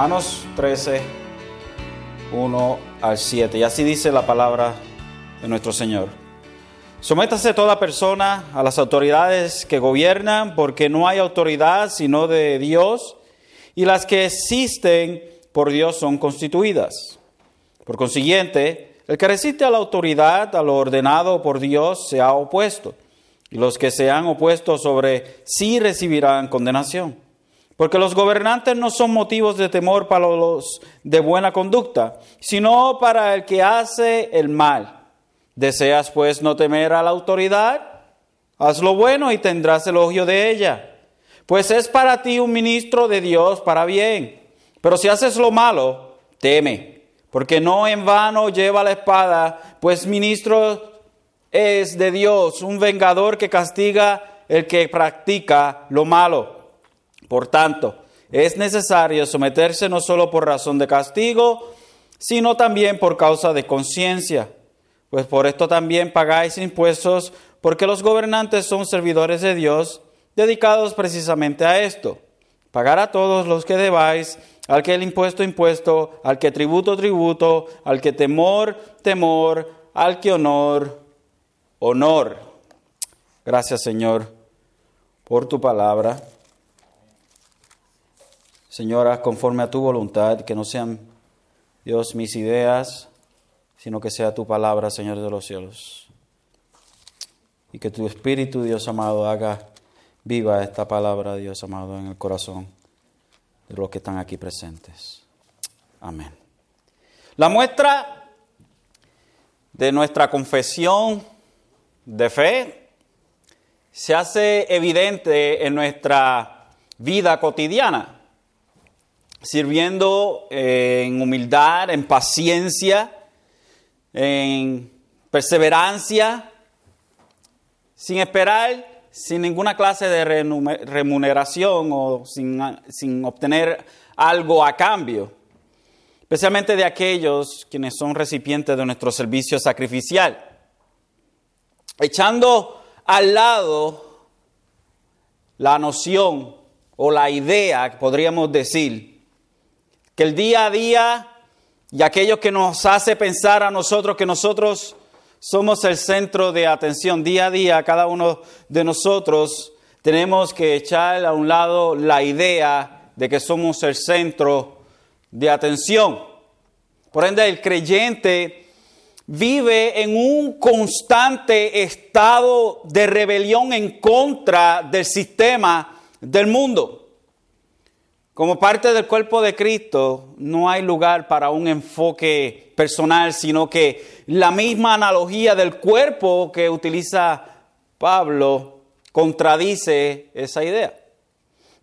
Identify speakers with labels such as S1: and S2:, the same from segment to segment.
S1: Romanos 13, 1 al 7. Y así dice la palabra de nuestro Señor. Sométase toda persona a las autoridades que gobiernan, porque no hay autoridad sino de Dios, y las que existen por Dios son constituidas. Por consiguiente, el que resiste a la autoridad, a lo ordenado por Dios, se ha opuesto, y los que se han opuesto sobre sí recibirán condenación. Porque los gobernantes no son motivos de temor para los de buena conducta, sino para el que hace el mal. ¿Deseas pues no temer a la autoridad? Haz lo bueno y tendrás elogio de ella. Pues es para ti un ministro de Dios para bien. Pero si haces lo malo, teme, porque no en vano lleva la espada, pues ministro es de Dios, un vengador que castiga el que practica lo malo. Por tanto, es necesario someterse no solo por razón de castigo, sino también por causa de conciencia. Pues por esto también pagáis impuestos, porque los gobernantes son servidores de Dios, dedicados precisamente a esto. Pagar a todos los que debáis, al que el impuesto impuesto, al que tributo tributo, al que temor temor, al que honor honor. Gracias Señor por tu palabra. Señora, conforme a tu voluntad, que no sean, Dios, mis ideas, sino que sea tu palabra, Señor de los cielos. Y que tu Espíritu, Dios amado, haga viva esta palabra, Dios amado, en el corazón de los que están aquí presentes. Amén. La muestra de nuestra confesión de fe se hace evidente en nuestra vida cotidiana sirviendo en humildad, en paciencia, en perseverancia, sin esperar, sin ninguna clase de remuneración o sin, obtener algo a cambio, especialmente de aquellos quienes son recipientes de nuestro servicio sacrificial. Echando al lado la noción o la idea, podríamos decir, que el día a día y aquello que nos hace pensar a nosotros que nosotros somos el centro de atención día a día, cada uno de nosotros tenemos que echar a un lado la idea de que somos el centro de atención. Por ende, el creyente vive en un constante estado de rebelión en contra del sistema del mundo. Como parte del cuerpo de Cristo, no hay lugar para un enfoque personal, sino que la misma analogía del cuerpo que utiliza Pablo contradice esa idea.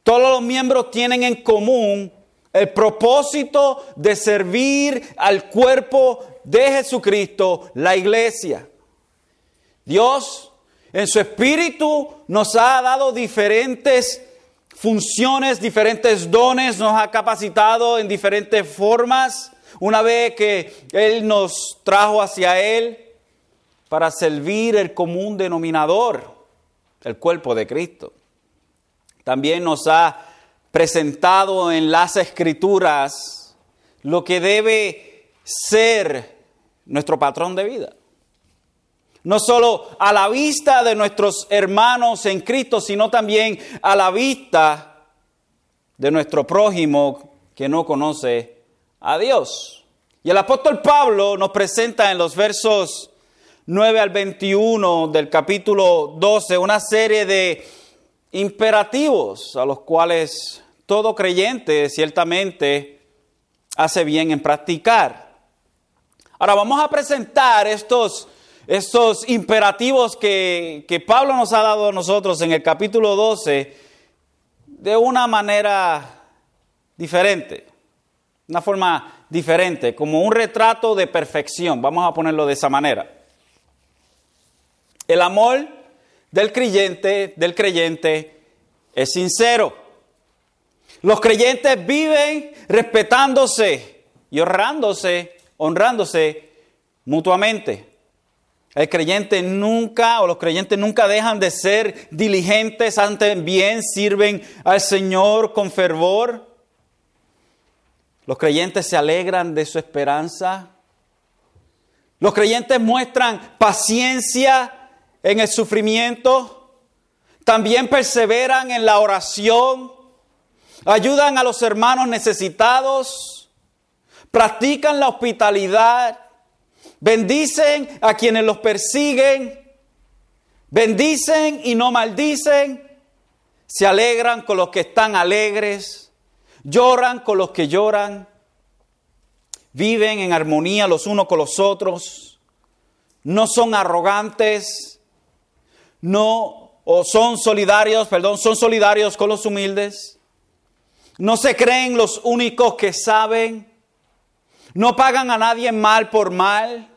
S1: Todos los miembros tienen en común el propósito de servir al cuerpo de Jesucristo, la iglesia. Dios, en su espíritu, nos ha dado diferentes funciones, diferentes dones, nos ha capacitado en diferentes formas. Una vez que Él nos trajo hacia Él para servir el común denominador, el cuerpo de Cristo. También nos ha presentado en las escrituras lo que debe ser nuestro patrón de vida. No solo a la vista de nuestros hermanos en Cristo, sino también a la vista de nuestro prójimo que no conoce a Dios. Y el apóstol Pablo nos presenta en los versos 9 al 21 del capítulo 12 una serie de imperativos a los cuales todo creyente ciertamente hace bien en practicar. Ahora vamos a presentar estos estos imperativos que, Pablo nos ha dado a nosotros en el capítulo 12 de una manera diferente, una forma diferente, como un retrato de perfección, vamos a ponerlo de esa manera. El amor del creyente, del creyente es sincero. Los creyentes viven respetándose y honrándose, honrándose mutuamente. El creyente nunca, o los creyentes nunca dejan de ser diligentes, antes bien sirven al Señor con fervor. Los creyentes se alegran de su esperanza. Los creyentes muestran paciencia en el sufrimiento. También perseveran en la oración. Ayudan a los hermanos necesitados. Practican la hospitalidad. Bendicen a quienes los persiguen. Bendicen y no maldicen. Se alegran con los que están alegres. Lloran con los que lloran. Viven en armonía los unos con los otros. No son arrogantes. No o son solidarios, perdón, son solidarios con los humildes. No se creen los únicos que saben. No pagan a nadie mal por mal.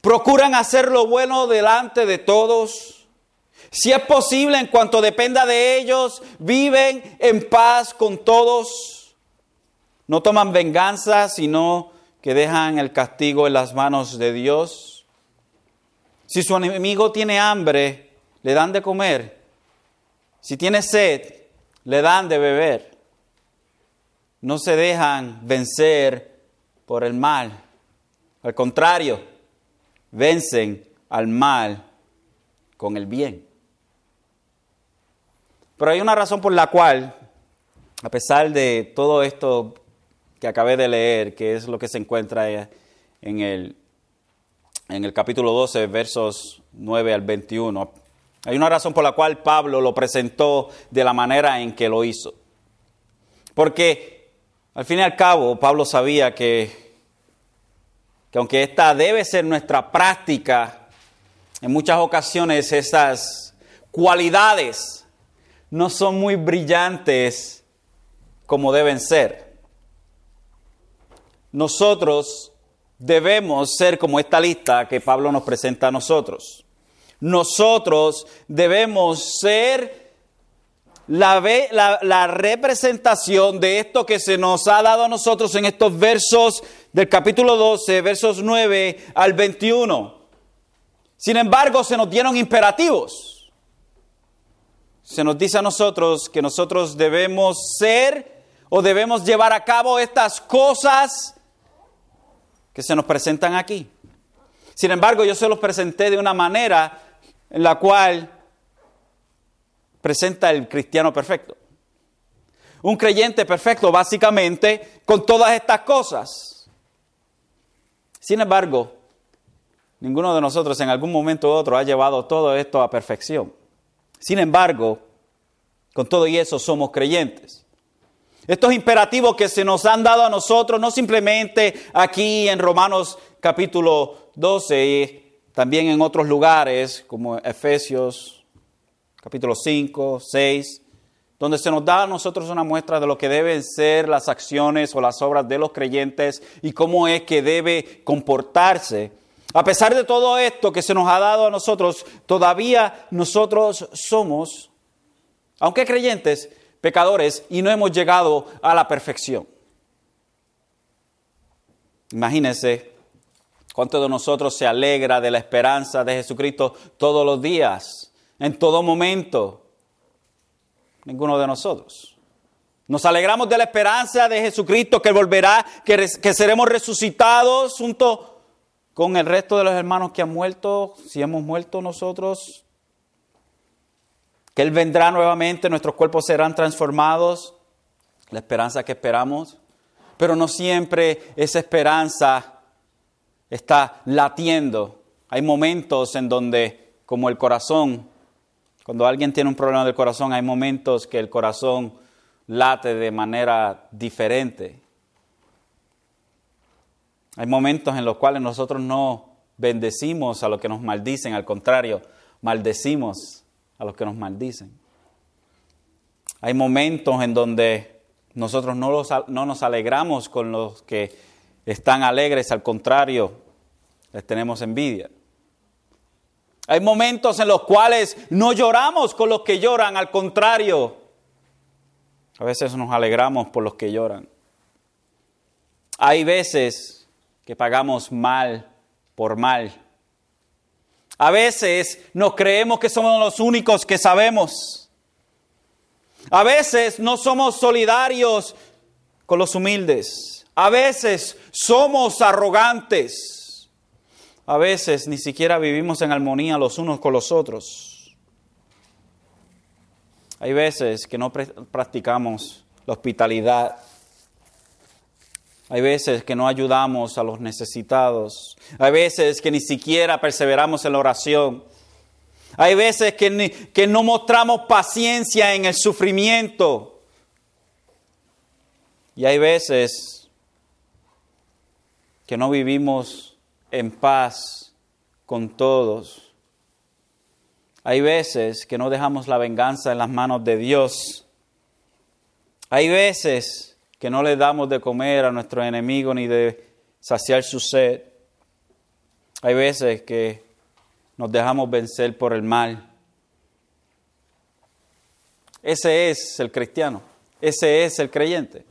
S1: Procuran hacer lo bueno delante de todos. Si es posible, en cuanto dependa de ellos, viven en paz con todos. No toman venganza, sino que dejan el castigo en las manos de Dios. Si su enemigo tiene hambre, le dan de comer. Si tiene sed, le dan de beber. No se dejan vencer por el mal. Al contrario, vencen al mal con el bien. Pero hay una razón por la cual, a pesar de todo esto que acabé de leer, que es lo que se encuentra en el, en el capítulo 12, versos 9 al 21, hay una razón por la cual Pablo lo presentó de la manera en que lo hizo. Porque al fin y al cabo, Pablo sabía que, que aunque esta debe ser nuestra práctica, en muchas ocasiones esas cualidades no son muy brillantes como deben ser. Nosotros debemos ser como esta lista que Pablo nos presenta a nosotros. Nosotros debemos ser la, representación de esto que se nos ha dado a nosotros en estos versos del capítulo 12, versos 9 al 21. Sin embargo, se nos dieron imperativos se nos dice a nosotros que nosotros debemos ser o debemos llevar a cabo estas cosas que se nos presentan aquí. Sin embargo, yo se los presenté de una manera en la cual presenta el cristiano perfecto. Un creyente perfecto, básicamente, con todas estas cosas. Sin embargo, ninguno de nosotros en algún momento u otro ha llevado todo esto a perfección. Sin embargo, con todo y eso somos creyentes. Estos imperativos que se nos han dado a nosotros, no simplemente aquí en Romanos capítulo 12, y también en otros lugares como Efesios capítulo 5, 6, donde se nos da a nosotros una muestra de lo que deben ser las acciones o las obras de los creyentes y cómo es que debe comportarse a pesar de todo esto que se nos ha dado a nosotros, todavía nosotros somos, aunque creyentes, pecadores y no hemos llegado a la perfección. Imagínense cuánto de nosotros se alegra de la esperanza de Jesucristo todos los días, en todo momento. Ninguno de nosotros. Nos alegramos de la esperanza de Jesucristo que volverá, que, que seremos resucitados junto con el resto de los hermanos que han muerto, si hemos muerto nosotros, que Él vendrá nuevamente, nuestros cuerpos serán transformados, la esperanza que esperamos, pero no siempre esa esperanza está latiendo. Hay momentos en donde, como el corazón, cuando alguien tiene un problema del corazón, hay momentos que el corazón late de manera diferente. Hay momentos en los cuales nosotros no bendecimos a los que nos maldicen, al contrario, maldecimos a los que nos maldicen. Hay momentos en donde nosotros no, no nos alegramos con los que están alegres, al contrario, les tenemos envidia. Hay momentos en los cuales no lloramos con los que lloran, al contrario, a veces nos alegramos por los que lloran. Hay veces que pagamos mal por mal. A veces nos creemos que somos los únicos que sabemos. A veces no somos solidarios con los humildes. A veces somos arrogantes. A veces ni siquiera vivimos en armonía los unos con los otros. Hay veces que no practicamos la hospitalidad. Hay veces que no ayudamos a los necesitados. Hay veces que ni siquiera perseveramos en la oración. Hay veces que, que no mostramos paciencia en el sufrimiento. Y hay veces que no vivimos en paz con todos. Hay veces que no dejamos la venganza en las manos de Dios. Hay veces que no le damos de comer a nuestro enemigo ni de saciar su sed. Hay veces que nos dejamos vencer por el mal. Ese es el cristiano, ese es el creyente.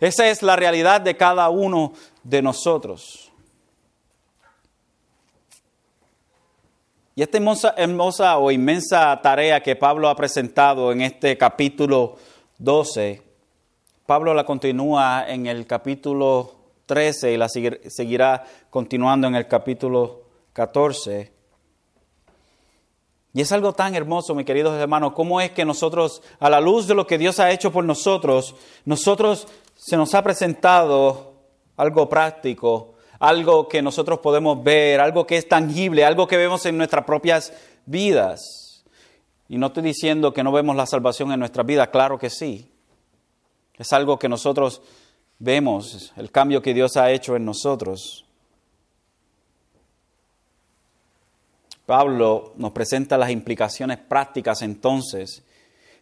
S1: Esa es la realidad de cada uno de nosotros. Y esta hermosa, o inmensa tarea que Pablo ha presentado en este capítulo 12, Pablo la continúa en el capítulo 13 y la seguirá continuando en el capítulo 14. Y es algo tan hermoso, mis queridos hermanos, cómo es que nosotros, a la luz de lo que Dios ha hecho por nosotros, nosotros se nos ha presentado algo práctico, algo que nosotros podemos ver, algo que es tangible, algo que vemos en nuestras propias vidas. Y no estoy diciendo que no vemos la salvación en nuestra vida, claro que sí. Es algo que nosotros vemos, el cambio que Dios ha hecho en nosotros. Pablo nos presenta las implicaciones prácticas entonces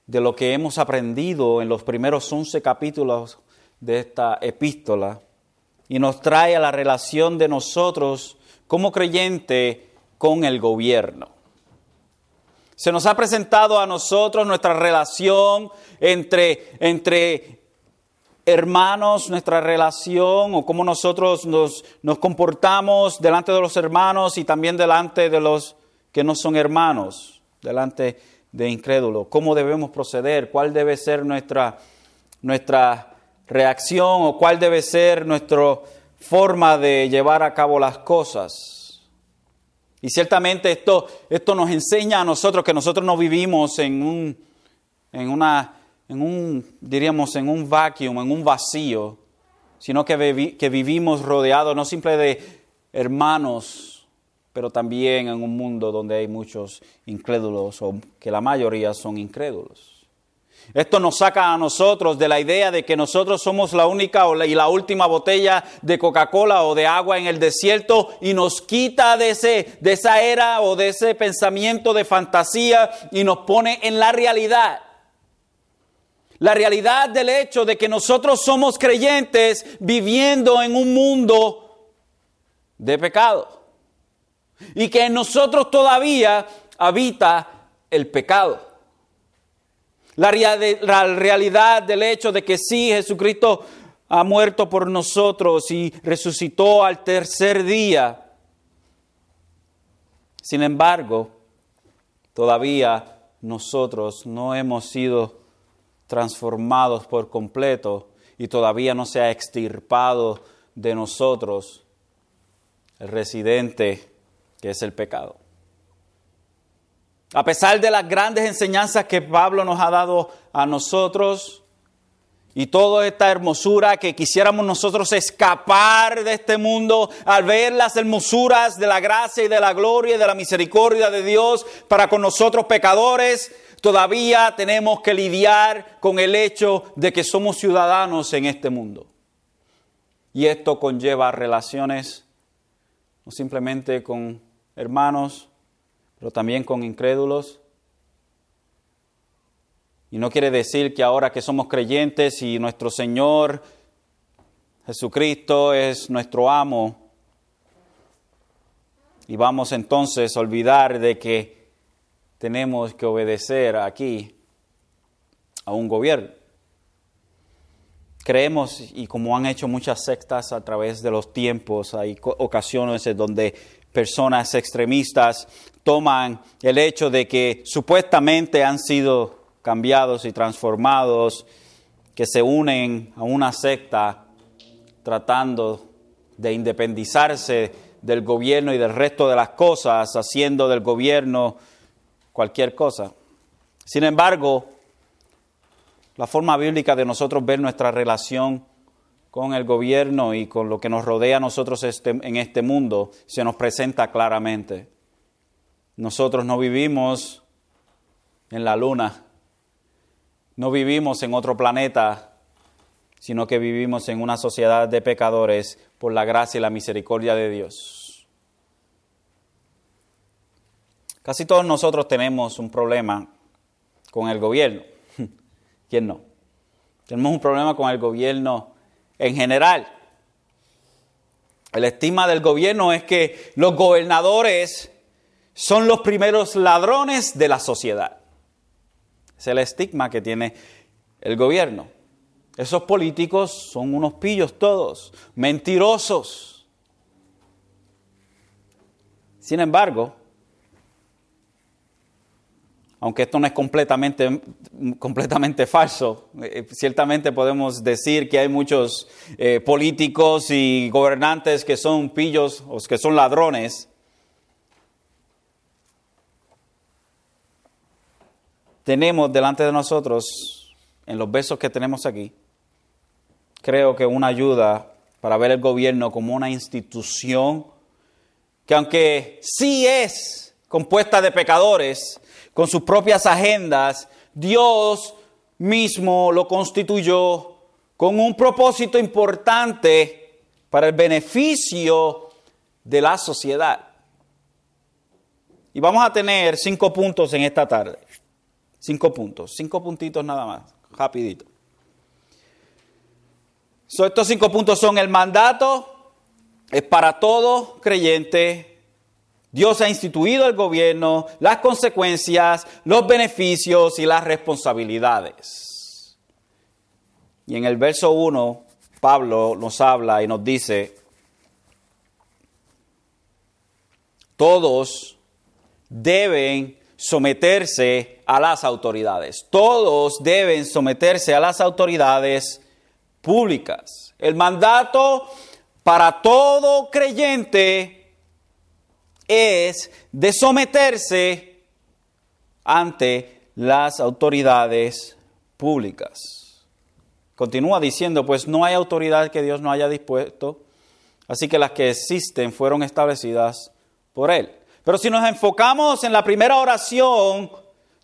S1: de lo que hemos aprendido en los primeros 11 capítulos de esta epístola y nos trae a la relación de nosotros como creyente con el gobierno. Se nos ha presentado a nosotros nuestra relación entre, entre hermanos, nuestra relación o cómo nosotros nos, nos comportamos delante de los hermanos y también delante de los que no son hermanos, delante de incrédulos. ¿Cómo debemos proceder? ¿Cuál debe ser nuestra, nuestra reacción o cuál debe ser nuestra forma de llevar a cabo las cosas? Y ciertamente esto, esto nos enseña a nosotros que nosotros no vivimos en un, en una en un, diríamos, en un vacuum, en un vacío, sino que, que vivimos rodeados no simple de hermanos, pero también en un mundo donde hay muchos incrédulos, o que la mayoría son incrédulos. Esto nos saca a nosotros de la idea de que nosotros somos la única y la última botella de Coca-Cola o de agua en el desierto y nos quita de, ese, de esa era o de ese pensamiento de fantasía y nos pone en la realidad la realidad del hecho de que nosotros somos creyentes viviendo en un mundo de pecado. Y que en nosotros todavía habita el pecado. La, realidad del hecho de que sí, Jesucristo ha muerto por nosotros y resucitó al tercer día. Sin embargo, todavía nosotros no hemos sido transformados por completo y todavía no se ha extirpado de nosotros el residente que es el pecado. A pesar de las grandes enseñanzas que Pablo nos ha dado a nosotros y toda esta hermosura que quisiéramos nosotros escapar de este mundo al ver las hermosuras de la gracia y de la gloria y de la misericordia de Dios para con nosotros pecadores, todavía tenemos que lidiar con el hecho de que somos ciudadanos en este mundo. Y esto conlleva relaciones no simplemente con hermanos, pero también con incrédulos. Y no quiere decir que ahora que somos creyentes y nuestro Señor Jesucristo es nuestro amo, y vamos entonces a olvidar de que tenemos que obedecer aquí a un gobierno. Creemos, y como han hecho muchas sectas a través de los tiempos, hay ocasiones en donde personas extremistas toman el hecho de que supuestamente han sido cambiados y transformados, que se unen a una secta tratando de independizarse del gobierno y del resto de las cosas, haciendo del gobierno cualquier cosa. Sin embargo, la forma bíblica de nosotros ver nuestra relación con el gobierno y con lo que nos rodea a nosotros este, en este mundo se nos presenta claramente. Nosotros no vivimos en la luna, no vivimos en otro planeta, sino que vivimos en una sociedad de pecadores por la gracia y la misericordia de Dios. Casi todos nosotros tenemos un problema con el gobierno. ¿Quién no? Tenemos un problema con el gobierno en general. El estima del gobierno es que los gobernadores son los primeros ladrones de la sociedad. Es el estigma que tiene el gobierno. Esos políticos son unos pillos todos, mentirosos. Sin embargo, aunque esto no es completamente, completamente falso, eh, ciertamente podemos decir que hay muchos eh, políticos y gobernantes que son pillos o que son ladrones. Tenemos delante de nosotros, en los versos que tenemos aquí, creo que una ayuda para ver el gobierno como una institución que aunque sí es compuesta de pecadores, con sus propias agendas, Dios mismo lo constituyó con un propósito importante para el beneficio de la sociedad. Y vamos a tener cinco puntos en esta tarde. Cinco puntos, cinco puntitos nada más, rapidito. estos cinco puntos son el mandato, es para todo creyente, Dios ha instituido el gobierno, las consecuencias, los beneficios y las responsabilidades. Y en el verso 1, Pablo nos habla y nos dice, todos deben someterse a las autoridades. Todos deben someterse a las autoridades públicas. El mandato para todo creyente es de someterse ante las autoridades públicas. Continúa diciendo, pues no hay autoridad que Dios no haya dispuesto, así que las que existen fueron establecidas por Él. Pero si nos enfocamos en la primera oración,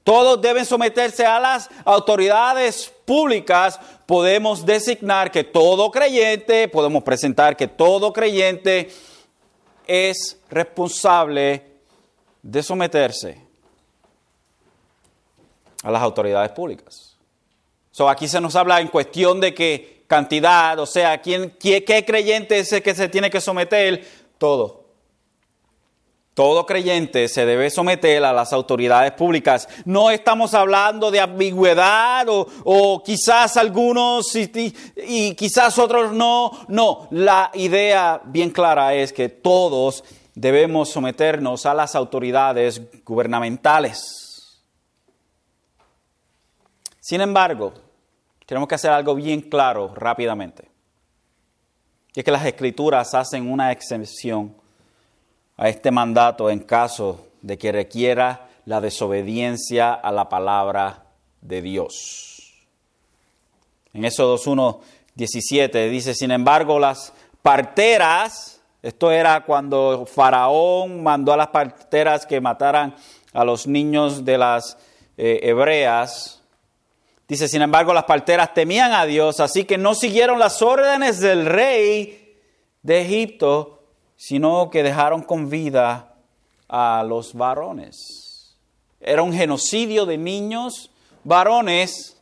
S1: todos deben someterse a las autoridades públicas, podemos designar que todo creyente, podemos presentar que todo creyente es responsable de someterse a las autoridades públicas. Aquí se nos habla en cuestión de qué cantidad, o sea, ¿quién, qué, qué creyente es el que se tiene que someter? Todo. Todo creyente se debe someter a las autoridades públicas. No estamos hablando de ambigüedad o, quizás algunos y, y, quizás otros no. No, la idea bien clara es que todos debemos someternos a las autoridades gubernamentales. Sin embargo, tenemos que hacer algo bien claro rápidamente. Y es que las escrituras hacen una excepción a este mandato en caso de que requiera la desobediencia a la palabra de Dios. En Éxodo 1, 17 dice, sin embargo, las parteras, esto era cuando Faraón mandó a las parteras que mataran a los niños de las eh, hebreas, dice, sin embargo, las parteras temían a Dios, así que no siguieron las órdenes del rey de Egipto, sino que dejaron con vida a los varones. Era un genocidio de niños varones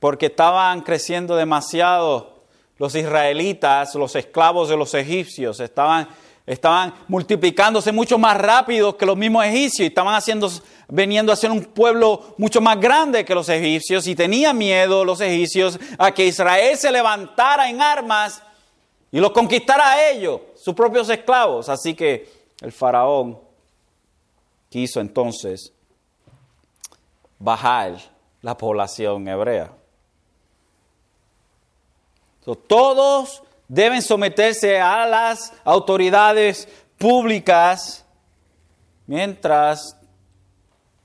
S1: porque estaban creciendo demasiado los israelitas, los esclavos de los egipcios, estaban, estaban multiplicándose mucho más rápido que los mismos egipcios y estaban haciendo, veniendo a ser un pueblo mucho más grande que los egipcios y tenían miedo los egipcios a que Israel se levantara en armas y los conquistara a ellos, sus propios esclavos. Así que el faraón quiso entonces bajar la población hebrea. todos deben someterse a las autoridades públicas mientras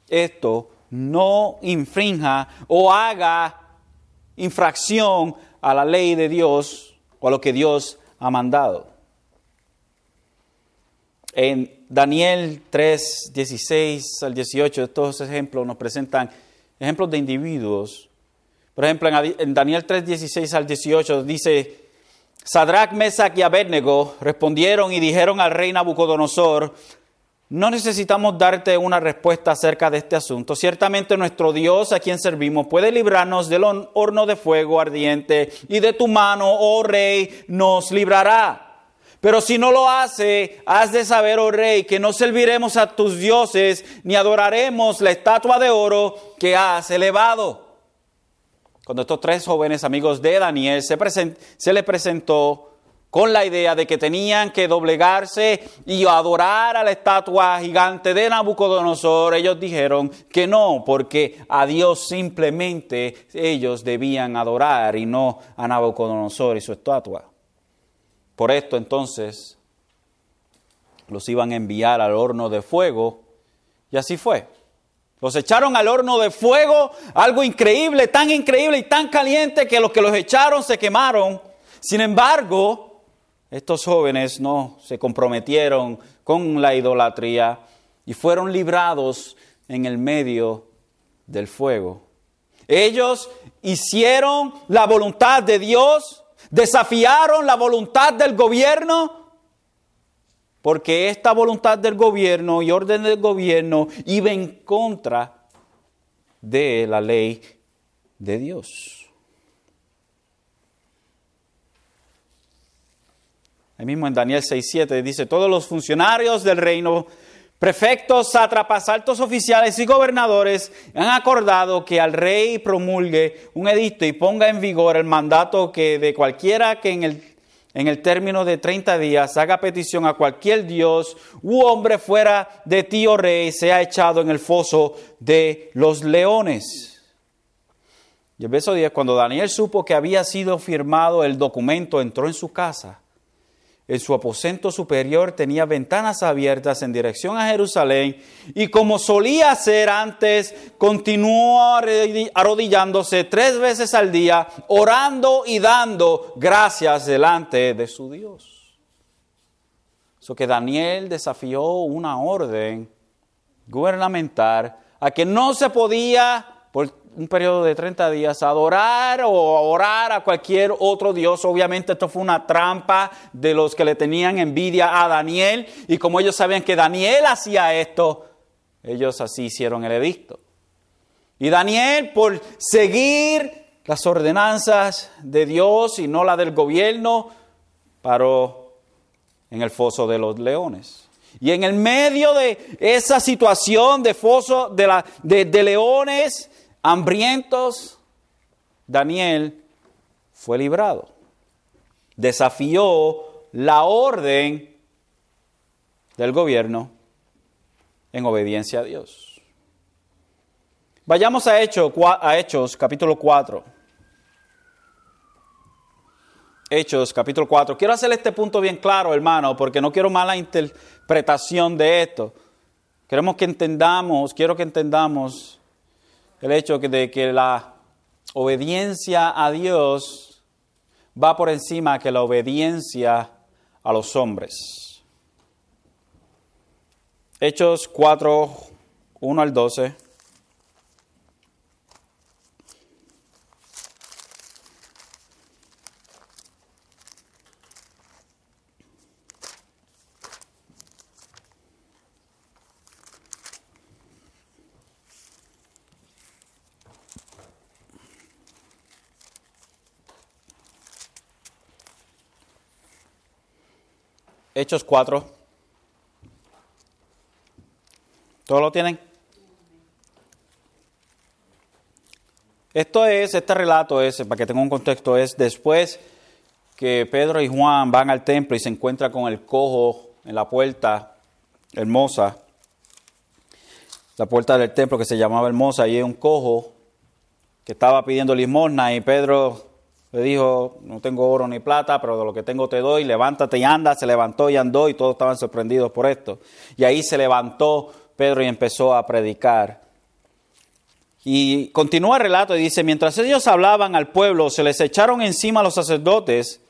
S1: esto no infrinja o haga infracción a la ley de Dios o a lo que Dios ha mandado. En Daniel 3, 16 al 18, estos ejemplos nos presentan ejemplos de individuos. Por ejemplo, en Daniel 3, 16 al 18 dice, Sadrach, Mesach y Abednego respondieron y dijeron al rey Nabucodonosor, no necesitamos darte una respuesta acerca de este asunto. Ciertamente nuestro Dios a quien servimos puede librarnos del horno de fuego ardiente y de tu mano, oh rey, nos librará. Pero si no lo hace, has de saber, oh rey, que no serviremos a tus dioses ni adoraremos la estatua de oro que has elevado. Cuando estos tres jóvenes amigos de Daniel se, se les presentó con la idea de que tenían que doblegarse y adorar a la estatua gigante de Nabucodonosor, ellos dijeron que no, porque a Dios simplemente ellos debían adorar y no a Nabucodonosor y su estatua. Por esto entonces los iban a enviar al horno de fuego y así fue. Los echaron al horno de fuego, algo increíble, tan increíble y tan caliente que los que los echaron se quemaron. Sin embargo, estos jóvenes no se comprometieron con la idolatría y fueron librados en el medio del fuego. Ellos hicieron la voluntad de Dios, desafiaron la voluntad del gobierno, porque esta voluntad del gobierno y orden del gobierno iba en contra de la ley de Dios. Ahí mismo en Daniel 6.7 dice, todos los funcionarios del reino, prefectos, sátrapas, altos oficiales y gobernadores han acordado que al rey promulgue un edicto y ponga en vigor el mandato que de cualquiera que en el, en el término de 30 días haga petición a cualquier dios u hombre fuera de ti, oh rey, sea echado en el foso de los leones. Y el verso 10, cuando Daniel supo que había sido firmado el documento, entró en su casa en su aposento superior tenía ventanas abiertas en dirección a Jerusalén y como solía hacer antes, continuó arrodillándose tres veces al día, orando y dando gracias delante de su Dios. Eso que Daniel desafió una orden gubernamental a que no se podía un periodo de 30 días, adorar o orar a cualquier otro Dios. Obviamente esto fue una trampa de los que le tenían envidia a Daniel y como ellos sabían que Daniel hacía esto, ellos así hicieron el edicto. Y Daniel, por seguir las ordenanzas de Dios y no la del gobierno, paró en el foso de los leones. Y en el medio de esa situación de foso de, la, de, leones, hambrientos, Daniel fue librado. Desafió la orden del gobierno en obediencia a Dios. Vayamos a Hechos, a Hechos capítulo 4. Hechos capítulo 4. Quiero hacer este punto bien claro, hermano, porque no quiero mala interpretación de esto. Queremos que entendamos, quiero que entendamos el hecho de que la obediencia a Dios va por encima que la obediencia a los hombres. Hechos 4, 1 al 12. Hechos 4. ¿Todos lo tienen? Esto es, este relato es, para que tenga un contexto, es después que Pedro y Juan van al templo y se encuentran con el cojo en la puerta hermosa, la puerta del templo que se llamaba hermosa, y hay un cojo que estaba pidiendo limosna y Pedro Le dijo, no tengo oro ni plata, pero de lo que tengo te doy, levántate y anda. Se levantó y andó y todos estaban sorprendidos por esto. Y ahí se levantó Pedro y empezó a predicar. Y continúa el relato y dice, mientras ellos hablaban al pueblo, se les echaron encima los sacerdotes,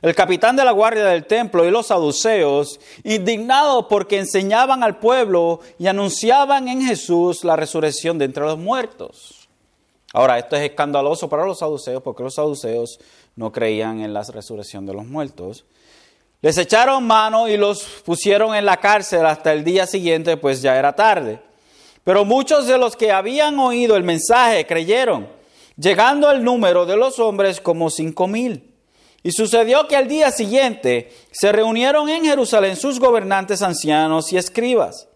S1: el capitán de la guardia del templo y los saduceos, indignados porque enseñaban al pueblo y anunciaban en Jesús la resurrección de entre los muertos. Ahora, esto es escandaloso para los saduceos porque los saduceos no creían en la resurrección de los muertos. Les echaron mano y los pusieron en la cárcel hasta el día siguiente, pues ya era tarde. Pero muchos de los que habían oído el mensaje creyeron, llegando el número de los hombres como cinco mil. Y sucedió que al día siguiente se reunieron en Jerusalén sus gobernantes ancianos y escribas.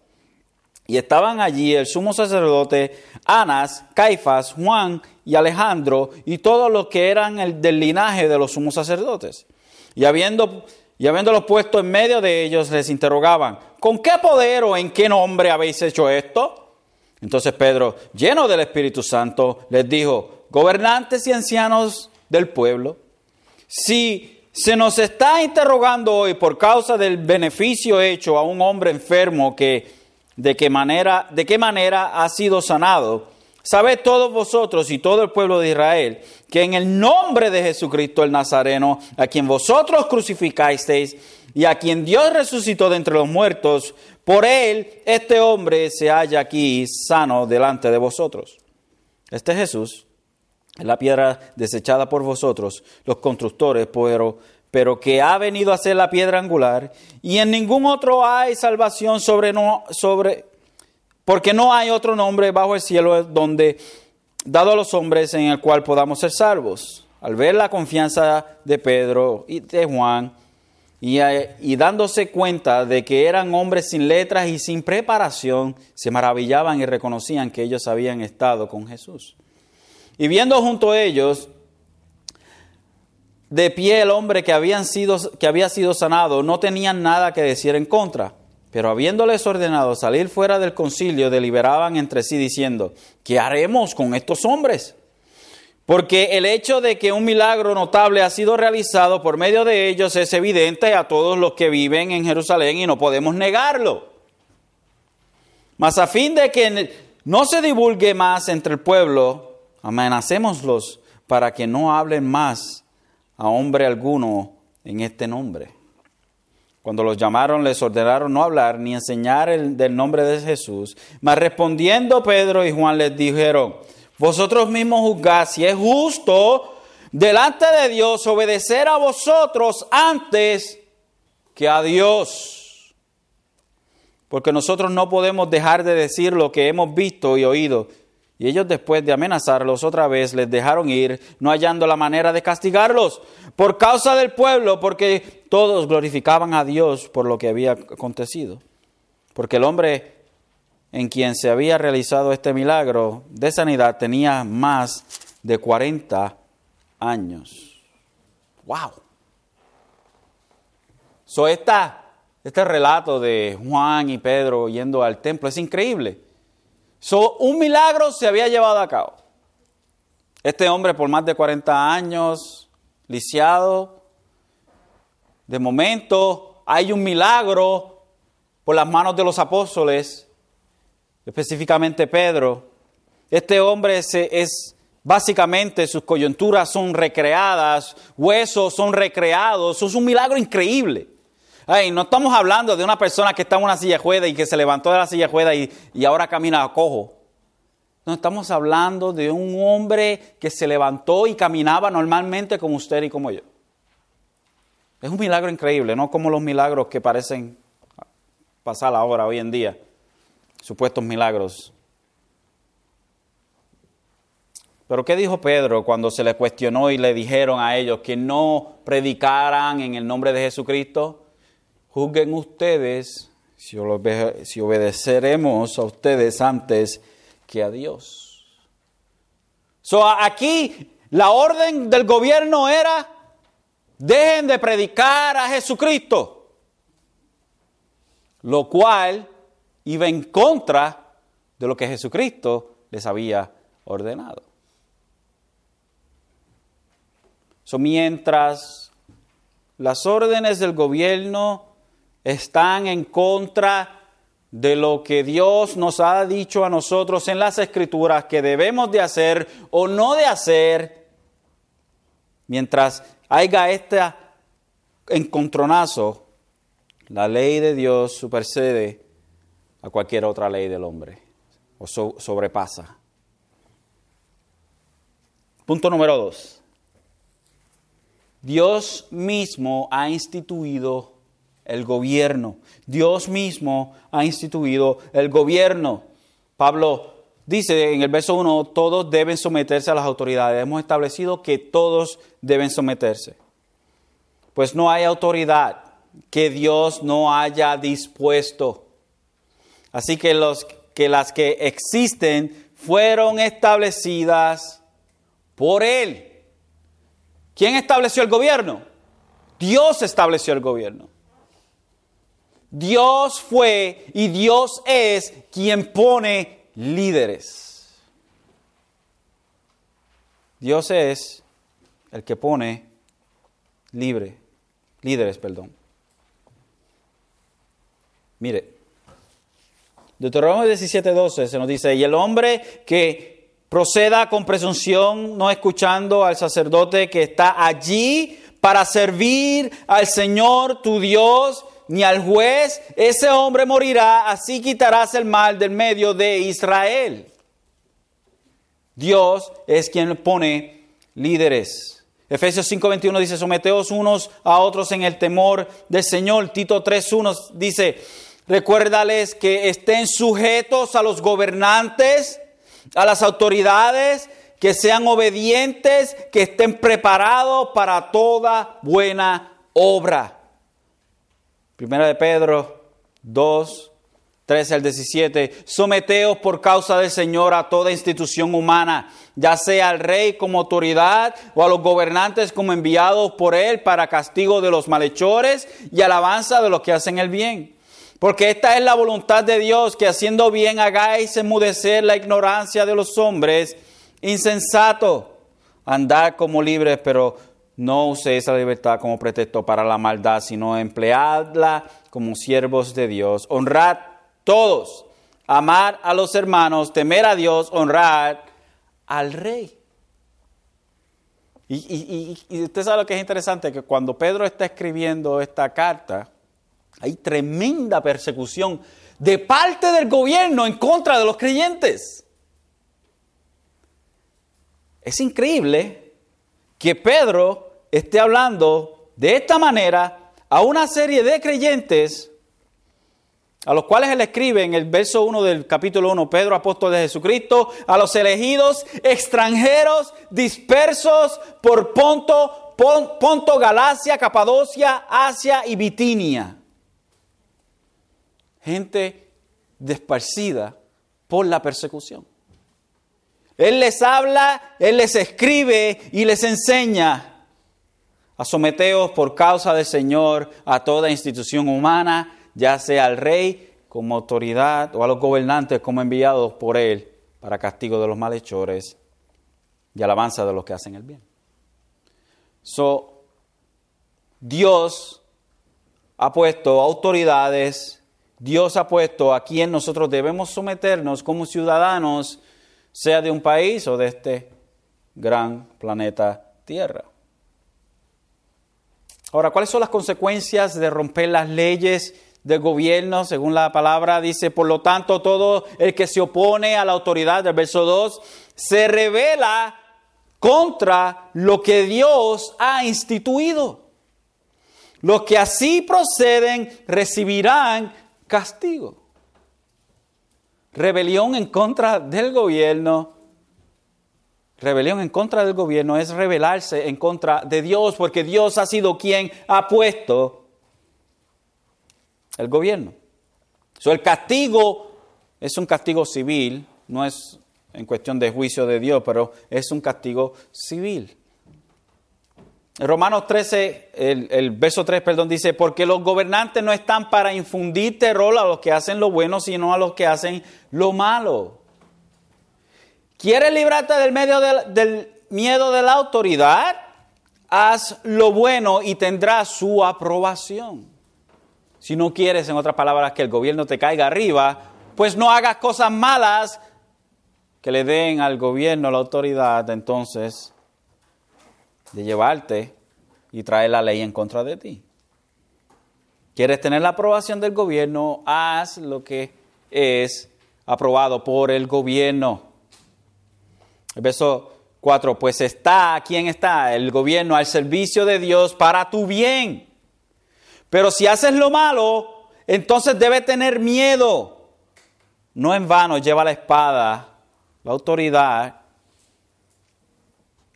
S1: Y estaban allí el sumo sacerdote Anas, Caifás, Juan y Alejandro y todos los que eran el, del linaje de los sumos sacerdotes. Y habiendo y habiéndolos puesto en medio de ellos, les interrogaban, ¿con qué poder o en qué nombre habéis hecho esto? Entonces Pedro, lleno del Espíritu Santo, les dijo, gobernantes y ancianos del pueblo, si se nos está interrogando hoy por causa del beneficio hecho a un hombre enfermo que de qué manera, de qué manera ha sido sanado, sabed todos vosotros y todo el pueblo de Israel que en el nombre de Jesucristo el Nazareno, a quien vosotros crucificasteis y a quien Dios resucitó de entre los muertos, por él, este hombre se halla aquí sano delante de vosotros. Este Jesús es la piedra desechada por vosotros, los constructores, pero, pero que ha venido a ser la piedra angular, y en ningún otro hay salvación sobre, no, sobre, porque no hay otro nombre bajo el cielo donde, dado a los hombres, en el cual podamos ser salvos. Al ver la confianza de Pedro y de Juan, y, dándose cuenta de que eran hombres sin letras y sin preparación, se maravillaban y reconocían que ellos habían estado con Jesús. Y viendo junto a ellos de pie el hombre que, habían sido, que había sido sanado, no tenían nada que decir en contra. Pero habiéndoles ordenado salir fuera del concilio, deliberaban entre sí diciendo, ¿qué haremos con estos hombres? Porque el hecho de que un milagro notable ha sido realizado por medio de ellos es evidente a todos los que viven en Jerusalén y no podemos negarlo. Mas a fin de que no se divulgue más entre el pueblo, amenacémoslos para que no hablen más a hombre alguno en este nombre. Cuando los llamaron, les ordenaron no hablar ni enseñar el del nombre de Jesús. Mas respondiendo Pedro y Juan les dijeron, vosotros mismos juzgad si es justo delante de Dios obedecer a vosotros antes que a Dios. Porque nosotros no podemos dejar de decir lo que hemos visto y oído. Y ellos después de amenazarlos otra vez les dejaron ir, no hallando la manera de castigarlos por causa del pueblo, porque todos glorificaban a Dios por lo que había acontecido. Porque el hombre en quien se había realizado este milagro de sanidad tenía más de 40 años. ¡Wow! So esta, este relato de Juan y Pedro yendo al templo es increíble. So, un milagro se había llevado a cabo. Este hombre por más de 40 años, lisiado, de momento hay un milagro por las manos de los apóstoles específicamente Pedro, este hombre es básicamente sus coyunturas son recreadas, huesos son recreados, es un milagro increíble. No estamos hablando de una persona que está en una silla juega y que se levantó de la silla juega y, y ahora camina a cojo. No estamos hablando de un hombre que se levantó y caminaba normalmente como usted y como yo. Es un milagro increíble, no como los milagros que parecen pasar ahora, hoy en día supuestos milagros. Pero ¿qué dijo Pedro cuando se le cuestionó y le dijeron a ellos que no predicaran en el nombre de Jesucristo? Juzguen ustedes si, obedeceremos a ustedes antes que a Dios. So, aquí la orden del gobierno era, dejen de predicar a Jesucristo, lo cual iba en contra de lo que Jesucristo les había ordenado. Mientras las órdenes del gobierno están en contra de lo que Dios nos ha dicho a nosotros en las escrituras que debemos de hacer o no de hacer, mientras haya este encontronazo, la ley de Dios supersede a cualquier otra ley del hombre o sobrepasa. Punto número dos. Dios mismo ha instituido el gobierno. Dios mismo ha instituido el gobierno. Pablo dice en el verso 1, todos deben someterse a las autoridades. Hemos establecido que todos deben someterse. Pues no hay autoridad que Dios no haya dispuesto. Así que, los, que las que existen fueron establecidas por Él. ¿Quién estableció el gobierno? Dios estableció el gobierno. Dios fue y Dios es quien pone líderes. Dios es el que pone libre, líderes, perdón. Mire, Deuteronomio 17:12 se nos dice, y el hombre que proceda con presunción, no escuchando al sacerdote que está allí para servir al Señor tu Dios, ni al juez, ese hombre morirá, así quitarás el mal del medio de Israel. Dios es quien pone líderes. Efesios 5:21 dice, someteos unos a otros en el temor del Señor. Tito 3:1 dice, recuérdales que estén sujetos a los gobernantes, a las autoridades, que sean obedientes, que estén preparados para toda buena obra. Primera de Pedro 2, 13 al 17. Someteos por causa del Señor a toda institución humana, ya sea al rey como autoridad o a los gobernantes como enviados por él para castigo de los malhechores y alabanza de los que hacen el bien. Porque esta es la voluntad de Dios, que haciendo bien hagáis enmudecer la ignorancia de los hombres insensato. Andar como libres, pero no uséis esa libertad como pretexto para la maldad, sino empleadla como siervos de Dios. Honrad todos, amar a los hermanos, temer a Dios, honrar al rey. Y, y, usted sabe lo que es interesante, que cuando Pedro está escribiendo esta carta, hay tremenda persecución de parte del gobierno en contra de los creyentes. Es increíble que Pedro esté hablando de esta manera a una serie de creyentes a los cuales él escribe en el verso 1 del capítulo 1, Pedro, apóstol de Jesucristo, a los elegidos extranjeros dispersos por Ponto, Galacia, Capadocia, Asia y Bitinia. Gente desparcida por la persecución. Él les habla, Él les escribe y les enseña a someteos por causa del Señor a toda institución humana, ya sea al rey como autoridad o a los gobernantes como enviados por él para castigo de los malhechores y alabanza de los que hacen el bien. So, Dios ha puesto autoridades, Dios ha puesto a quien nosotros debemos someternos como ciudadanos, sea de un país o de este gran planeta Tierra. Ahora, ¿cuáles son las consecuencias de romper las leyes del gobierno? Según la palabra dice, por lo tanto, todo el que se opone a la autoridad del verso 2 se revela contra lo que Dios ha instituido. Los que así proceden recibirán castigo. Rebelión en contra del gobierno Rebelión en contra del gobierno es rebelarse en contra de Dios, porque Dios ha sido quien ha puesto el gobierno. So, el castigo es un castigo civil, no es en cuestión de juicio de Dios, pero es un castigo civil. Romanos 13, el, el, verso 3, perdón, dice, porque los gobernantes no están para infundir terror a los que hacen lo bueno, sino a los que hacen lo malo. ¿Quieres librarte del, medio del miedo de la autoridad? haz lo bueno y tendrás su aprobación. Si no quieres, en otras palabras, que el gobierno te caiga arriba, pues no hagas cosas malas que le den al gobierno la autoridad entonces de llevarte y traer la ley en contra de ti. ¿Quieres tener la aprobación del gobierno? Haz lo que es aprobado por el gobierno. Verso 4, pues está, ¿quién está? El gobierno al servicio de Dios para tu bien. Pero si haces lo malo, entonces debe tener miedo. No en vano lleva la espada, la autoridad,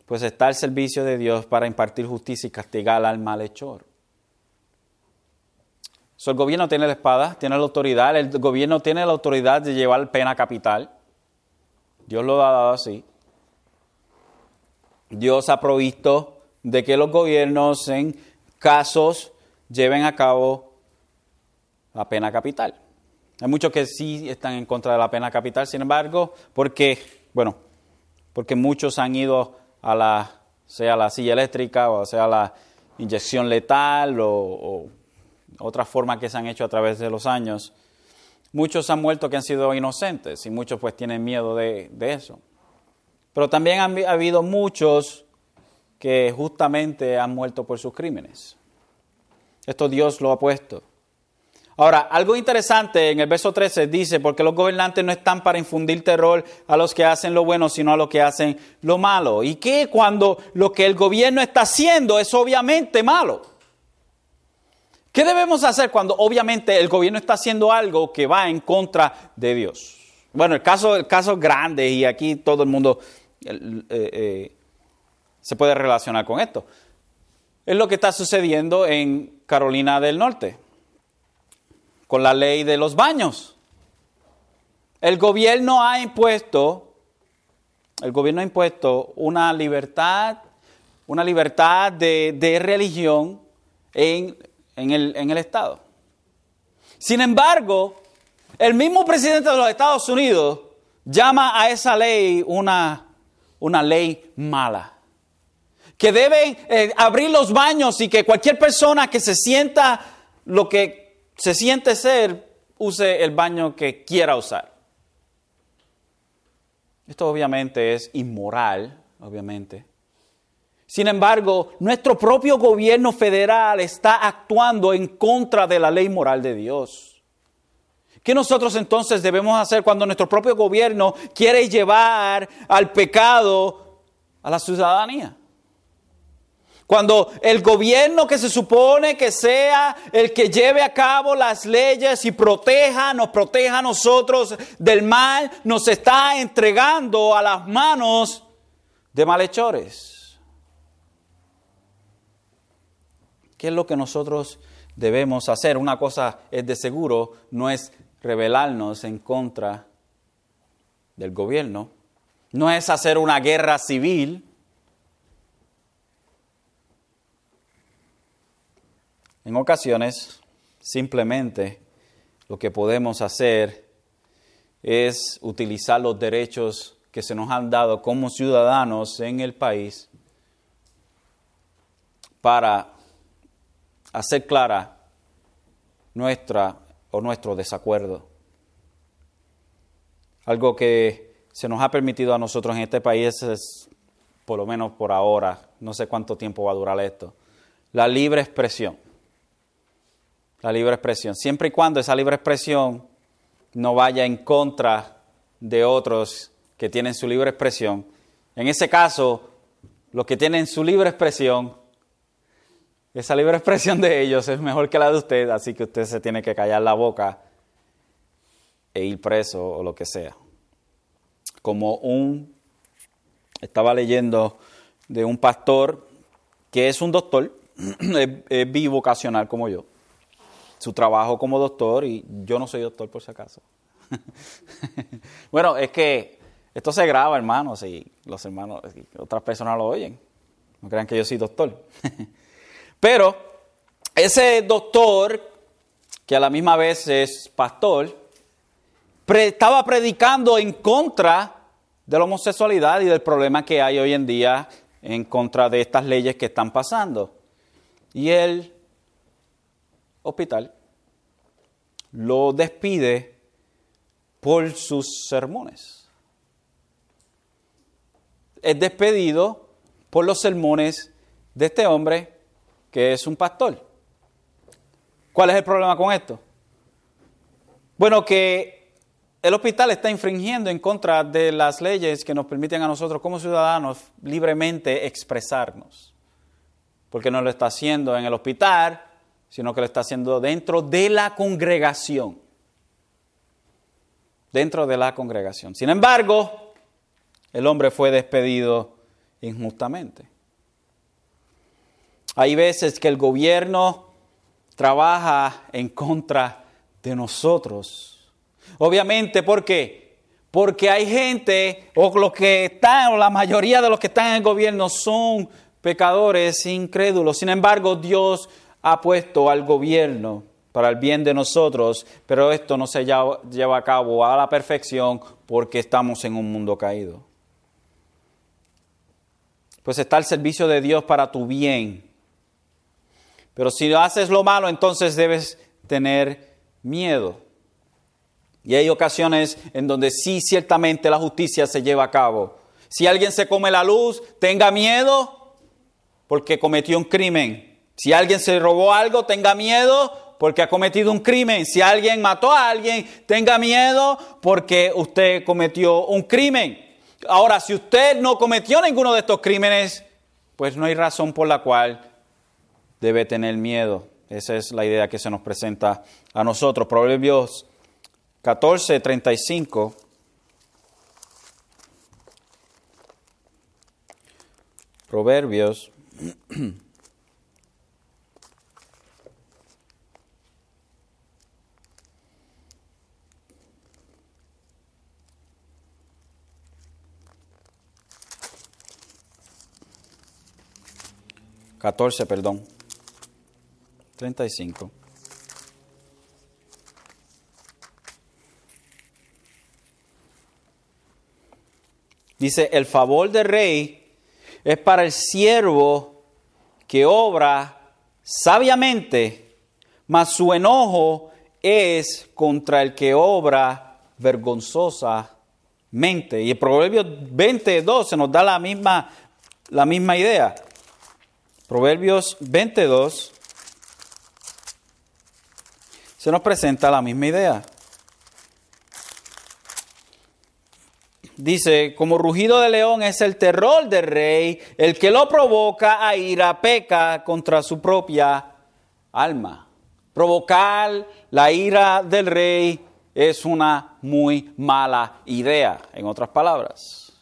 S1: pues está al servicio de Dios para impartir justicia y castigar al malhechor. el gobierno tiene la espada, tiene la autoridad, el gobierno tiene la autoridad de llevar pena capital. Dios lo ha dado así. Dios ha provisto de que los gobiernos en casos lleven a cabo la pena capital. Hay muchos que sí están en contra de la pena capital, sin embargo, porque, bueno, porque muchos han ido a la, sea la silla eléctrica o sea la inyección letal o, o otras formas que se han hecho a través de los años. Muchos han muerto que han sido inocentes y muchos pues tienen miedo de, de eso. Pero también han ha habido muchos que justamente han muerto por sus crímenes. Esto Dios lo ha puesto. Ahora, algo interesante en el verso 13 dice, porque los gobernantes no están para infundir terror a los que hacen lo bueno, sino a los que hacen lo malo. ¿Y qué cuando lo que el gobierno está haciendo es obviamente malo? ¿Qué debemos hacer cuando obviamente el gobierno está haciendo algo que va en contra de Dios? Bueno, el caso, el caso grande, y aquí todo el mundo eh, eh, se puede relacionar con esto. Es lo que está sucediendo en Carolina del Norte, con la ley de los baños. El gobierno ha impuesto, el gobierno ha impuesto una libertad, una libertad de, religión en, el, en el Estado. Sin embargo, el mismo presidente de los Estados Unidos llama a esa ley una una ley mala. Que deben eh, abrir los baños y que cualquier persona que se sienta lo que se siente ser, use el baño que quiera usar. Esto obviamente es inmoral, obviamente. Sin embargo, nuestro propio gobierno federal está actuando en contra de la ley moral de Dios. ¿Qué nosotros entonces debemos hacer cuando nuestro propio gobierno quiere llevar al pecado a la ciudadanía? Cuando el gobierno que se supone que sea el que lleve a cabo las leyes y proteja, nos proteja a nosotros del mal, nos está entregando a las manos de malhechores. ¿Qué es lo que nosotros debemos hacer? Una cosa es de seguro, no es rebelarnos en contra del gobierno, no es hacer una guerra civil. En ocasiones, simplemente lo que podemos hacer es utilizar los derechos que se nos han dado como ciudadanos en el país para hacer clara nuestra o nuestro desacuerdo. Algo que se nos ha permitido a nosotros en este país es, por lo menos por ahora, no sé cuánto tiempo va a durar esto, la libre expresión. La libre expresión. Siempre y cuando esa libre expresión no vaya en contra de otros que tienen su libre expresión. En ese caso, los que tienen su libre expresión esa libre expresión de ellos es mejor que la de usted, así que usted se tiene que callar la boca e ir preso o lo que sea. Como un, estaba leyendo de un pastor que es un doctor, es, bivocacional como yo, su trabajo como doctor, y yo no soy doctor por si acaso. bueno, es que esto se graba, hermanos, y los hermanos, otras personas lo oyen. No crean que yo soy doctor. Pero ese doctor, que a la misma vez es pastor, estaba predicando en contra de la homosexualidad y del problema que hay hoy en día en contra de estas leyes que están pasando. Y el hospital lo despide por sus sermones. Es despedido por los sermones de este hombre que es un pastor. ¿Cuál es el problema con esto? Bueno, que el hospital está infringiendo en contra de las leyes que nos permiten a nosotros como ciudadanos libremente expresarnos. Porque no lo está haciendo en el hospital, sino que lo está haciendo dentro de la congregación. Dentro de la congregación. Sin embargo, el hombre fue despedido injustamente. Hay veces que el gobierno trabaja en contra de nosotros. Obviamente, ¿por qué? Porque hay gente, o los que están, o la mayoría de los que están en el gobierno son pecadores incrédulos. Sin embargo, Dios ha puesto al gobierno para el bien de nosotros, pero esto no se lleva a cabo a la perfección porque estamos en un mundo caído. Pues está el servicio de Dios para tu bien. Pero si haces lo malo, entonces debes tener miedo. Y hay ocasiones en donde sí, ciertamente la justicia se lleva a cabo. Si alguien se come la luz, tenga miedo porque cometió un crimen. Si alguien se robó algo, tenga miedo porque ha cometido un crimen. Si alguien mató a alguien, tenga miedo porque usted cometió un crimen. Ahora, si usted no cometió ninguno de estos crímenes, pues no hay razón por la cual debe tener miedo. Esa es la idea que se nos presenta a nosotros. Proverbios 14, 35. Proverbios 14, perdón. 35. Dice, el favor del rey es para el siervo que obra sabiamente, mas su enojo es contra el que obra vergonzosamente. Y el Proverbio 22 se nos da la misma, la misma idea. Proverbios 22 se nos presenta la misma idea. Dice, como rugido de león es el terror del rey, el que lo provoca a ira peca contra su propia alma. Provocar la ira del rey es una muy mala idea, en otras palabras.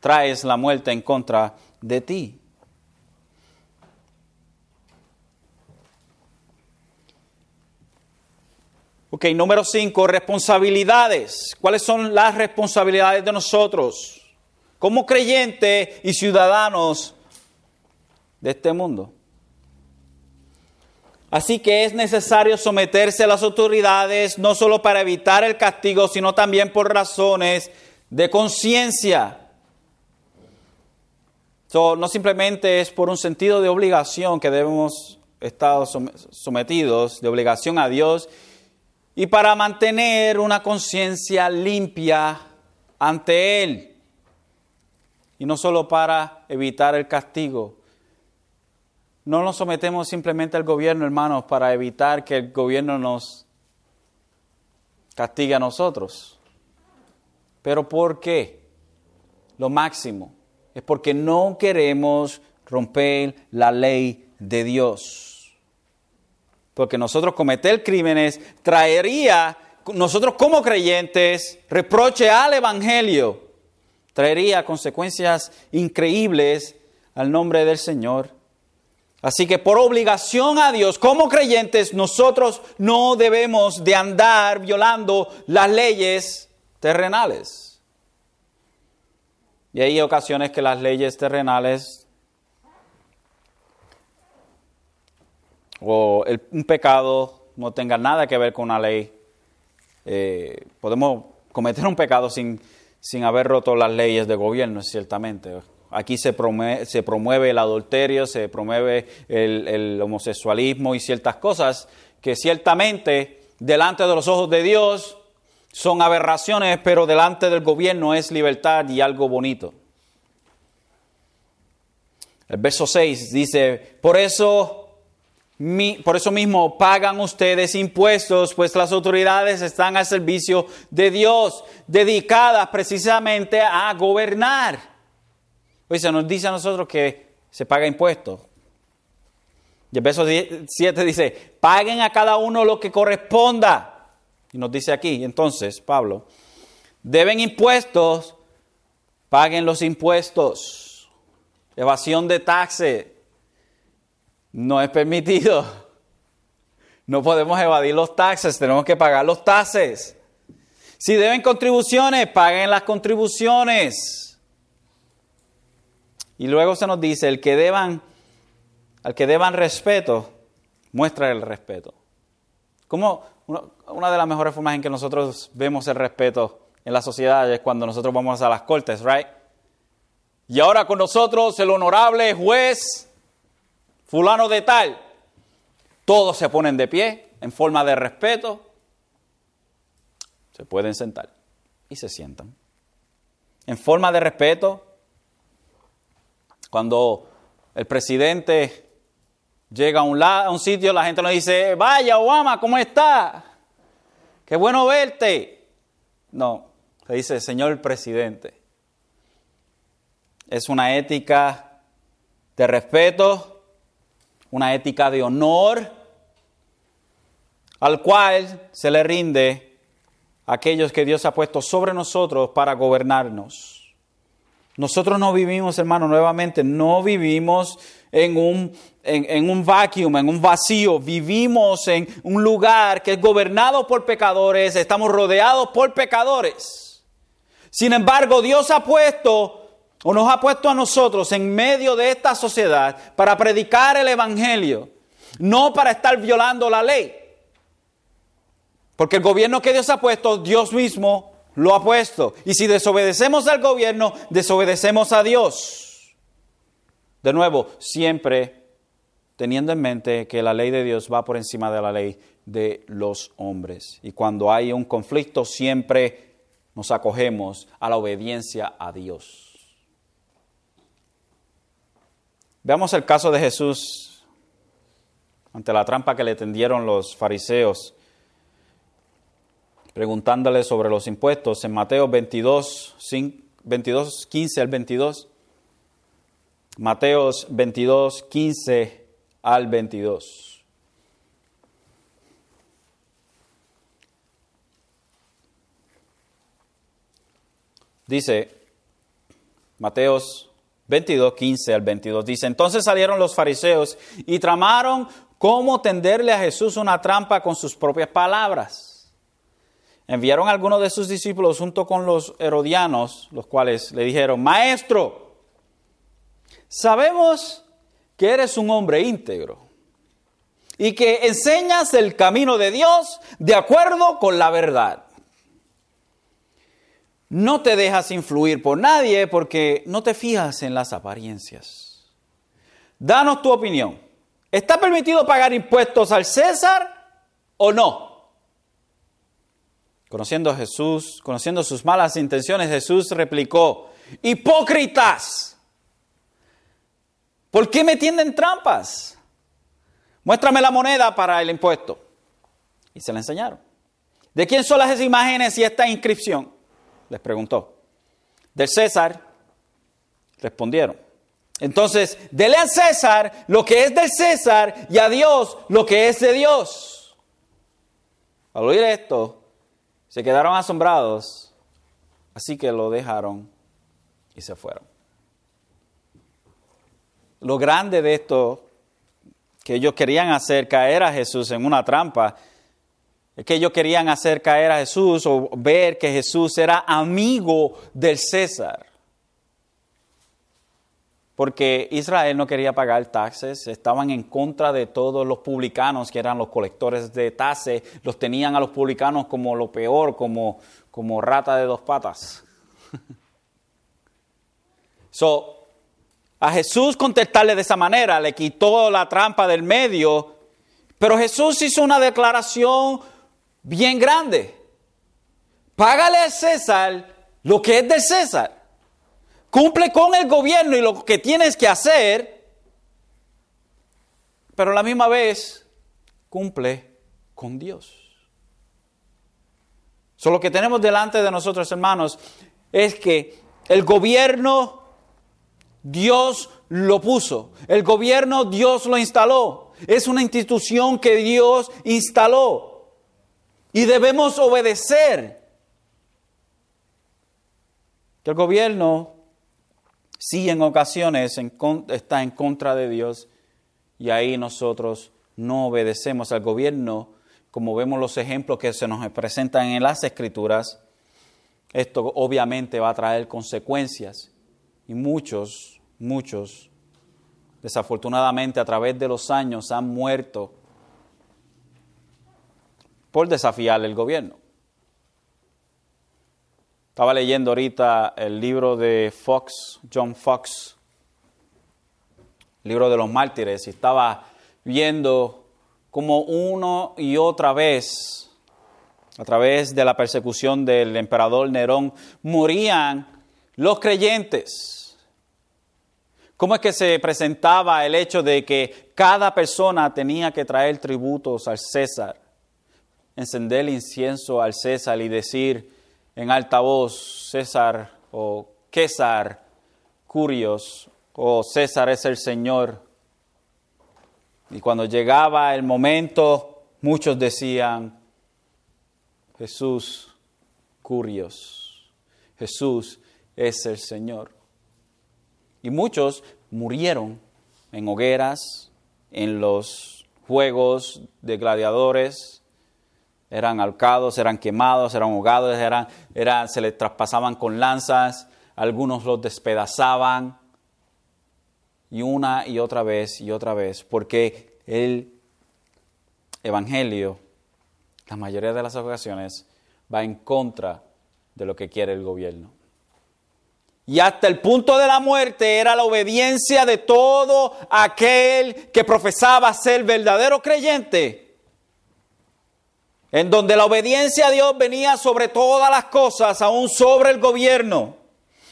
S1: Traes la muerte en contra de ti. Ok, número cinco, responsabilidades. ¿Cuáles son las responsabilidades de nosotros como creyentes y ciudadanos de este mundo? Así que es necesario someterse a las autoridades no solo para evitar el castigo, sino también por razones de conciencia. no simplemente es por un sentido de obligación que debemos estar sometidos, de obligación a Dios, y para mantener una conciencia limpia ante Él. Y no solo para evitar el castigo. No nos sometemos simplemente al gobierno, hermanos, para evitar que el gobierno nos castigue a nosotros. Pero ¿por qué? Lo máximo es porque no queremos romper la ley de Dios porque nosotros cometer crímenes traería, nosotros como creyentes, reproche al Evangelio, traería consecuencias increíbles al nombre del Señor. Así que por obligación a Dios, como creyentes, nosotros no debemos de andar violando las leyes terrenales. Y hay ocasiones que las leyes terrenales o un pecado no tenga nada que ver con una ley. Eh, podemos cometer un pecado sin, sin haber roto las leyes de gobierno, ciertamente. aquí se promueve, se promueve el adulterio, se promueve el, el homosexualismo y ciertas cosas que ciertamente delante de los ojos de Dios son aberraciones, pero delante del gobierno es libertad y algo bonito. El verso 6 dice, por eso por eso mismo pagan ustedes impuestos, pues las autoridades están al servicio de Dios, dedicadas precisamente a gobernar. Hoy se nos dice a nosotros que se paga impuestos. El verso 7 dice, paguen a cada uno lo que corresponda. Y nos dice aquí, entonces, Pablo, deben impuestos, paguen los impuestos. Evasión de taxes no es permitido. No podemos evadir los taxes, tenemos que pagar los taxes. Si deben contribuciones, paguen las contribuciones. Y luego se nos dice, el que deban, al que deban respeto, muestra el respeto. Como una de las mejores formas en que nosotros vemos el respeto en la sociedad es cuando nosotros vamos a las cortes, right? Y ahora con nosotros el honorable juez fulano de tal, todos se ponen de pie en forma de respeto, se pueden sentar y se sientan. En forma de respeto, cuando el presidente llega a un, a un sitio, la gente nos dice, vaya Obama, ¿cómo está? Qué bueno verte. No, se dice, señor presidente. Es una ética de respeto una ética de honor al cual se le rinde a aquellos que Dios ha puesto sobre nosotros para gobernarnos. Nosotros no vivimos, hermano, nuevamente, no vivimos en un, en, en un vacuum, en un vacío. Vivimos en un lugar que es gobernado por pecadores, estamos rodeados por pecadores. Sin embargo, Dios ha puesto o nos ha puesto a nosotros en medio de esta sociedad para predicar el Evangelio, no para estar violando la ley. Porque el gobierno que Dios ha puesto, Dios mismo lo ha puesto. Y si desobedecemos al gobierno, desobedecemos a Dios. De nuevo, siempre teniendo en mente que la ley de Dios va por encima de la ley de los hombres. Y cuando hay un conflicto, siempre nos acogemos a la obediencia a Dios. Veamos el caso de Jesús ante la trampa que le tendieron los fariseos, preguntándole sobre los impuestos en Mateo 22, 22 15 al 22. Mateos 22, 15 al 22. Dice Mateos 22, 15 al 22. Dice, entonces salieron los fariseos y tramaron cómo tenderle a Jesús una trampa con sus propias palabras. Enviaron a algunos de sus discípulos junto con los herodianos, los cuales le dijeron, Maestro, sabemos que eres un hombre íntegro y que enseñas el camino de Dios de acuerdo con la verdad no te dejas influir por nadie porque no te fijas en las apariencias. Danos tu opinión. ¿Está permitido pagar impuestos al César o no? Conociendo a Jesús, conociendo sus malas intenciones, Jesús replicó, hipócritas, ¿por qué me tienden trampas? Muéstrame la moneda para el impuesto. Y se la enseñaron. ¿De quién son las imágenes y esta inscripción? Les preguntó. Del César, respondieron. Entonces, dele al César lo que es del César y a Dios lo que es de Dios. Al oír esto, se quedaron asombrados, así que lo dejaron y se fueron. Lo grande de esto que ellos querían hacer caer a Jesús en una trampa es que ellos querían hacer caer a Jesús o ver que Jesús era amigo del César. Porque Israel no quería pagar taxes, estaban en contra de todos los publicanos que eran los colectores de taxes, los tenían a los publicanos como lo peor, como, como rata de dos patas. so, a Jesús contestarle de esa manera, le quitó la trampa del medio, pero Jesús hizo una declaración bien grande. Págale a César lo que es de César. Cumple con el gobierno y lo que tienes que hacer, pero a la misma vez cumple con Dios. So, lo que tenemos delante de nosotros, hermanos, es que el gobierno Dios lo puso. El gobierno Dios lo instaló. Es una institución que Dios instaló. Y debemos obedecer. Que el gobierno sí en ocasiones está en contra de Dios y ahí nosotros no obedecemos al gobierno, como vemos los ejemplos que se nos presentan en las escrituras, esto obviamente va a traer consecuencias y muchos, muchos, desafortunadamente a través de los años han muerto por desafiar el gobierno. Estaba leyendo ahorita el libro de Fox, John Fox, libro de los mártires, y estaba viendo como uno y otra vez, a través de la persecución del emperador Nerón, morían los creyentes. ¿Cómo es que se presentaba el hecho de que cada persona tenía que traer tributos al César, encender incienso al César y decir en alta voz, César o César, Curios o César es el Señor? Y cuando llegaba el momento, muchos decían, Jesús, curios, Jesús es el Señor. Y muchos murieron en hogueras, en los juegos de gladiadores, eran alcados, eran quemados, eran ahogados, eran, eran, se les traspasaban con lanzas, algunos los despedazaban, y una y otra vez y otra vez, porque el Evangelio, la mayoría de las ocasiones, va en contra de lo que quiere el gobierno. Y hasta el punto de la muerte era la obediencia de todo aquel que profesaba ser verdadero creyente, en donde la obediencia a Dios venía sobre todas las cosas, aún sobre el gobierno,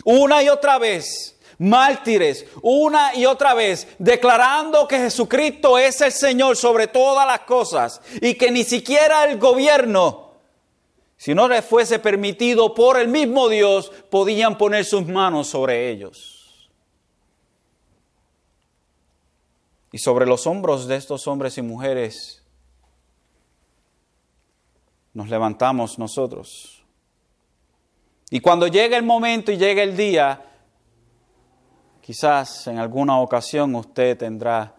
S1: una y otra vez mártires una y otra vez, declarando que Jesucristo es el Señor sobre todas las cosas y que ni siquiera el gobierno, si no les fuese permitido por el mismo Dios, podían poner sus manos sobre ellos. Y sobre los hombros de estos hombres y mujeres nos levantamos nosotros. Y cuando llegue el momento y llegue el día, Quizás en alguna ocasión usted tendrá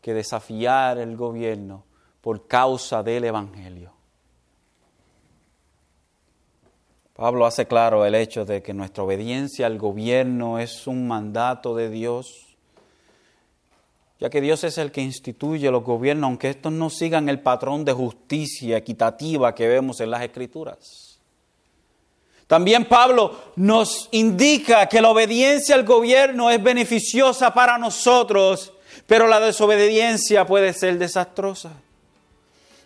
S1: que desafiar el gobierno por causa del Evangelio. Pablo hace claro el hecho de que nuestra obediencia al gobierno es un mandato de Dios, ya que Dios es el que instituye los gobiernos, aunque estos no sigan el patrón de justicia equitativa que vemos en las Escrituras. También Pablo nos indica que la obediencia al gobierno es beneficiosa para nosotros, pero la desobediencia puede ser desastrosa.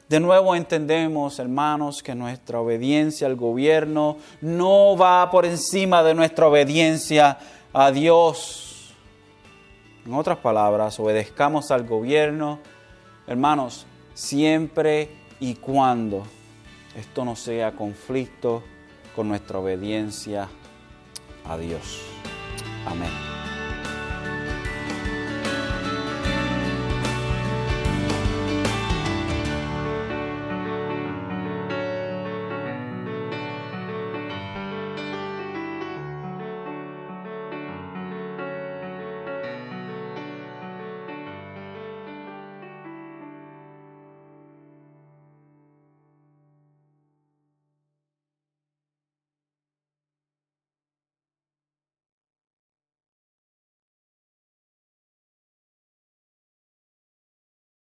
S1: De nuevo entendemos, hermanos, que nuestra obediencia al gobierno no va por encima de nuestra obediencia a Dios. En otras palabras, obedezcamos al gobierno, hermanos, siempre y cuando esto no sea conflicto con nuestra obediencia a Dios. Amén.